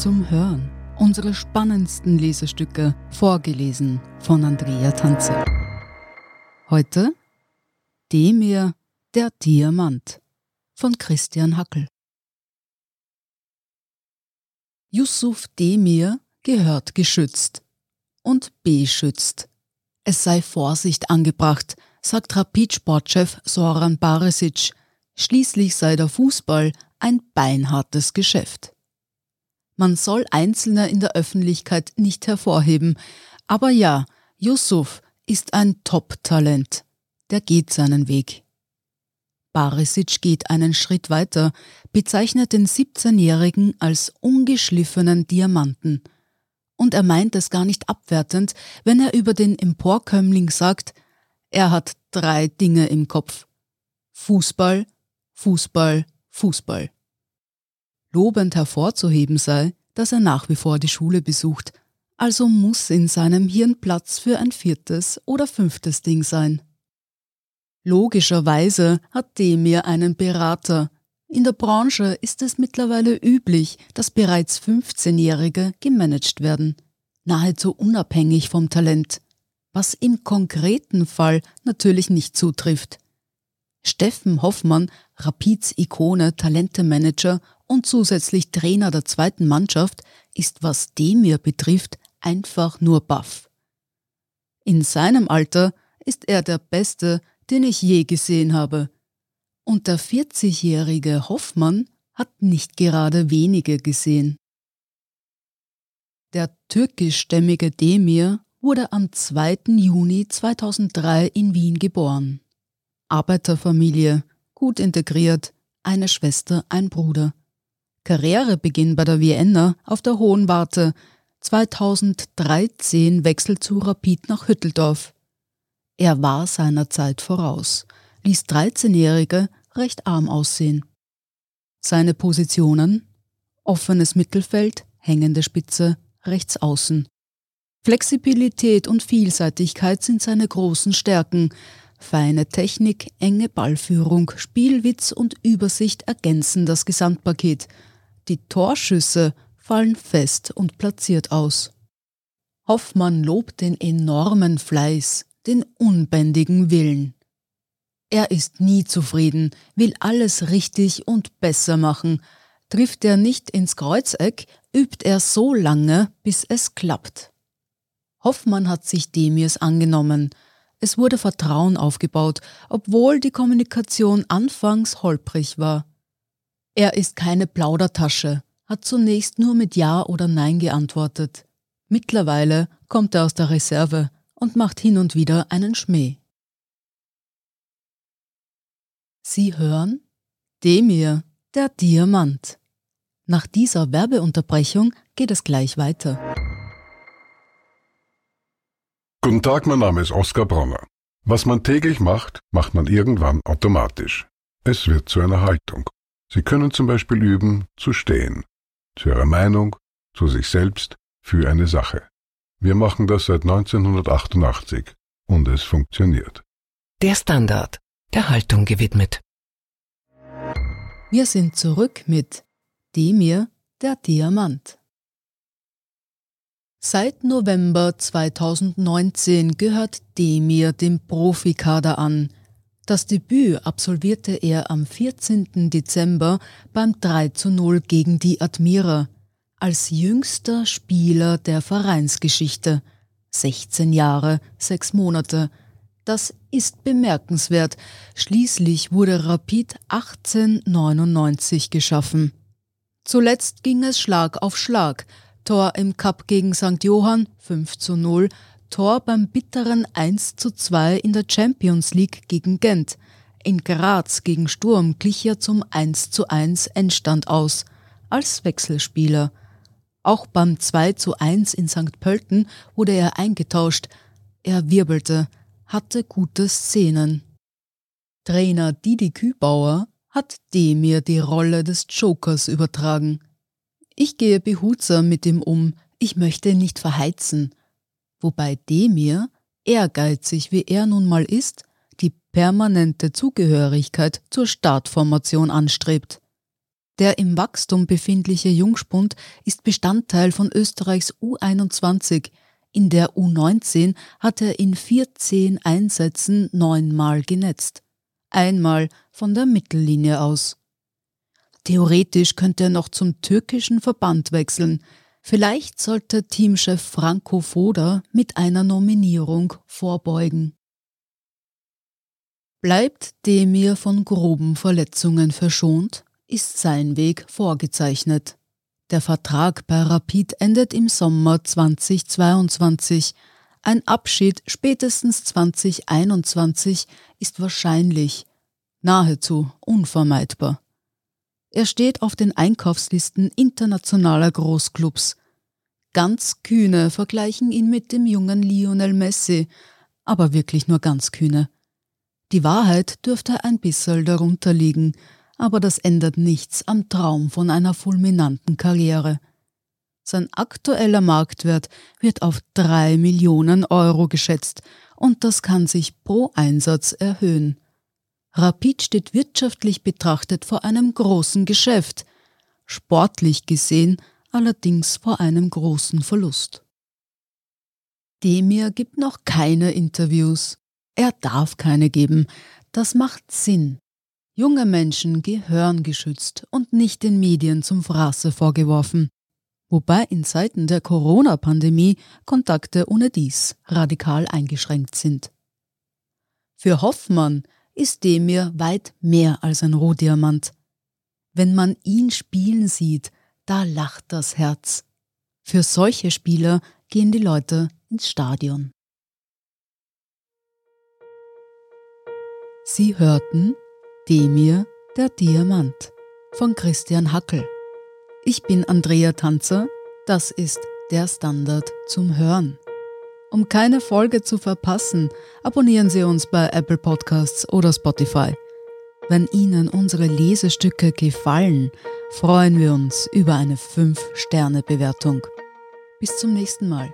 zum Hören. Unsere spannendsten Lesestücke, vorgelesen von Andrea Tanze. Heute Demir, der Diamant von Christian Hackel. Yusuf Demir gehört geschützt und beschützt. Es sei Vorsicht angebracht, sagt Rapid-Sportchef Soran Baresic. Schließlich sei der Fußball ein beinhartes Geschäft. Man soll Einzelne in der Öffentlichkeit nicht hervorheben, aber ja, Yusuf ist ein Top-Talent. Der geht seinen Weg. Barisic geht einen Schritt weiter, bezeichnet den 17-Jährigen als ungeschliffenen Diamanten. Und er meint es gar nicht abwertend, wenn er über den Emporkömmling sagt, er hat drei Dinge im Kopf. Fußball, Fußball, Fußball. Lobend hervorzuheben sei, dass er nach wie vor die Schule besucht, also muss in seinem Hirn Platz für ein viertes oder fünftes Ding sein. Logischerweise hat Demir einen Berater. In der Branche ist es mittlerweile üblich, dass bereits 15-Jährige gemanagt werden, nahezu unabhängig vom Talent, was im konkreten Fall natürlich nicht zutrifft. Steffen Hoffmann, Rapids Ikone, Talentemanager und zusätzlich Trainer der zweiten Mannschaft, ist was Demir betrifft einfach nur baff. In seinem Alter ist er der Beste, den ich je gesehen habe. Und der 40-jährige Hoffmann hat nicht gerade wenige gesehen. Der türkischstämmige Demir wurde am 2. Juni 2003 in Wien geboren. Arbeiterfamilie, gut integriert, eine Schwester, ein Bruder. Karrierebeginn bei der Vienna auf der Hohen Warte, 2013 Wechsel zu Rapid nach Hütteldorf. Er war seiner Zeit voraus, ließ 13-Jährige recht arm aussehen. Seine Positionen? Offenes Mittelfeld, hängende Spitze, rechts außen. Flexibilität und Vielseitigkeit sind seine großen Stärken, Feine Technik, enge Ballführung, Spielwitz und Übersicht ergänzen das Gesamtpaket. Die Torschüsse fallen fest und platziert aus. Hoffmann lobt den enormen Fleiß, den unbändigen Willen. Er ist nie zufrieden, will alles richtig und besser machen. Trifft er nicht ins Kreuzeck, übt er so lange, bis es klappt. Hoffmann hat sich Demirs angenommen, es wurde Vertrauen aufgebaut, obwohl die Kommunikation anfangs holprig war. Er ist keine Plaudertasche, hat zunächst nur mit Ja oder Nein geantwortet. Mittlerweile kommt er aus der Reserve und macht hin und wieder einen Schmäh. Sie hören Demir, der Diamant. Nach dieser Werbeunterbrechung geht es gleich weiter. Guten Tag, mein Name ist Oskar Bronner. Was man täglich macht, macht man irgendwann automatisch. Es wird zu einer Haltung. Sie können zum Beispiel üben, zu stehen. Zu Ihrer Meinung, zu sich selbst, für eine Sache. Wir machen das seit 1988 und es funktioniert. Der Standard, der Haltung gewidmet. Wir sind zurück mit Demir, der Diamant. Seit November 2019 gehört Demir dem Profikader an. Das Debüt absolvierte er am 14. Dezember beim 3 zu 0 gegen die Admira als jüngster Spieler der Vereinsgeschichte. 16 Jahre, 6 Monate. Das ist bemerkenswert. Schließlich wurde Rapid 1899 geschaffen. Zuletzt ging es Schlag auf Schlag. Tor im Cup gegen St. Johann 5 zu 0, Tor beim bitteren 1 zu 2 in der Champions League gegen Gent. In Graz gegen Sturm glich er zum 1 zu 1 Endstand aus, als Wechselspieler. Auch beim 2 zu 1 in St. Pölten wurde er eingetauscht. Er wirbelte, hatte gute Szenen. Trainer Didi Kübauer hat Demir die Rolle des Jokers übertragen. Ich gehe behutsam mit ihm um, ich möchte ihn nicht verheizen. Wobei Demir, ehrgeizig wie er nun mal ist, die permanente Zugehörigkeit zur Startformation anstrebt. Der im Wachstum befindliche Jungspund ist Bestandteil von Österreichs U21. In der U19 hat er in 14 Einsätzen neunmal genetzt. Einmal von der Mittellinie aus. Theoretisch könnte er noch zum türkischen Verband wechseln. Vielleicht sollte Teamchef Franco Foda mit einer Nominierung vorbeugen. Bleibt Demir von groben Verletzungen verschont, ist sein Weg vorgezeichnet. Der Vertrag bei Rapid endet im Sommer 2022. Ein Abschied spätestens 2021 ist wahrscheinlich, nahezu unvermeidbar. Er steht auf den Einkaufslisten internationaler Großclubs. Ganz Kühne vergleichen ihn mit dem jungen Lionel Messi, aber wirklich nur ganz Kühne. Die Wahrheit dürfte ein bisschen darunter liegen, aber das ändert nichts am Traum von einer fulminanten Karriere. Sein aktueller Marktwert wird auf drei Millionen Euro geschätzt und das kann sich pro Einsatz erhöhen. Rapid steht wirtschaftlich betrachtet vor einem großen Geschäft, sportlich gesehen allerdings vor einem großen Verlust. Demir gibt noch keine Interviews. Er darf keine geben. Das macht Sinn. Junge Menschen gehören geschützt und nicht den Medien zum Fraße vorgeworfen. Wobei in Zeiten der Corona-Pandemie Kontakte ohne dies radikal eingeschränkt sind. Für Hoffmann ist Demir weit mehr als ein Rohdiamant. Wenn man ihn spielen sieht, da lacht das Herz. Für solche Spieler gehen die Leute ins Stadion. Sie hörten Demir, der Diamant von Christian Hackel. Ich bin Andrea Tanzer, das ist der Standard zum Hören. Um keine Folge zu verpassen, abonnieren Sie uns bei Apple Podcasts oder Spotify. Wenn Ihnen unsere Lesestücke gefallen, freuen wir uns über eine 5-Sterne-Bewertung. Bis zum nächsten Mal.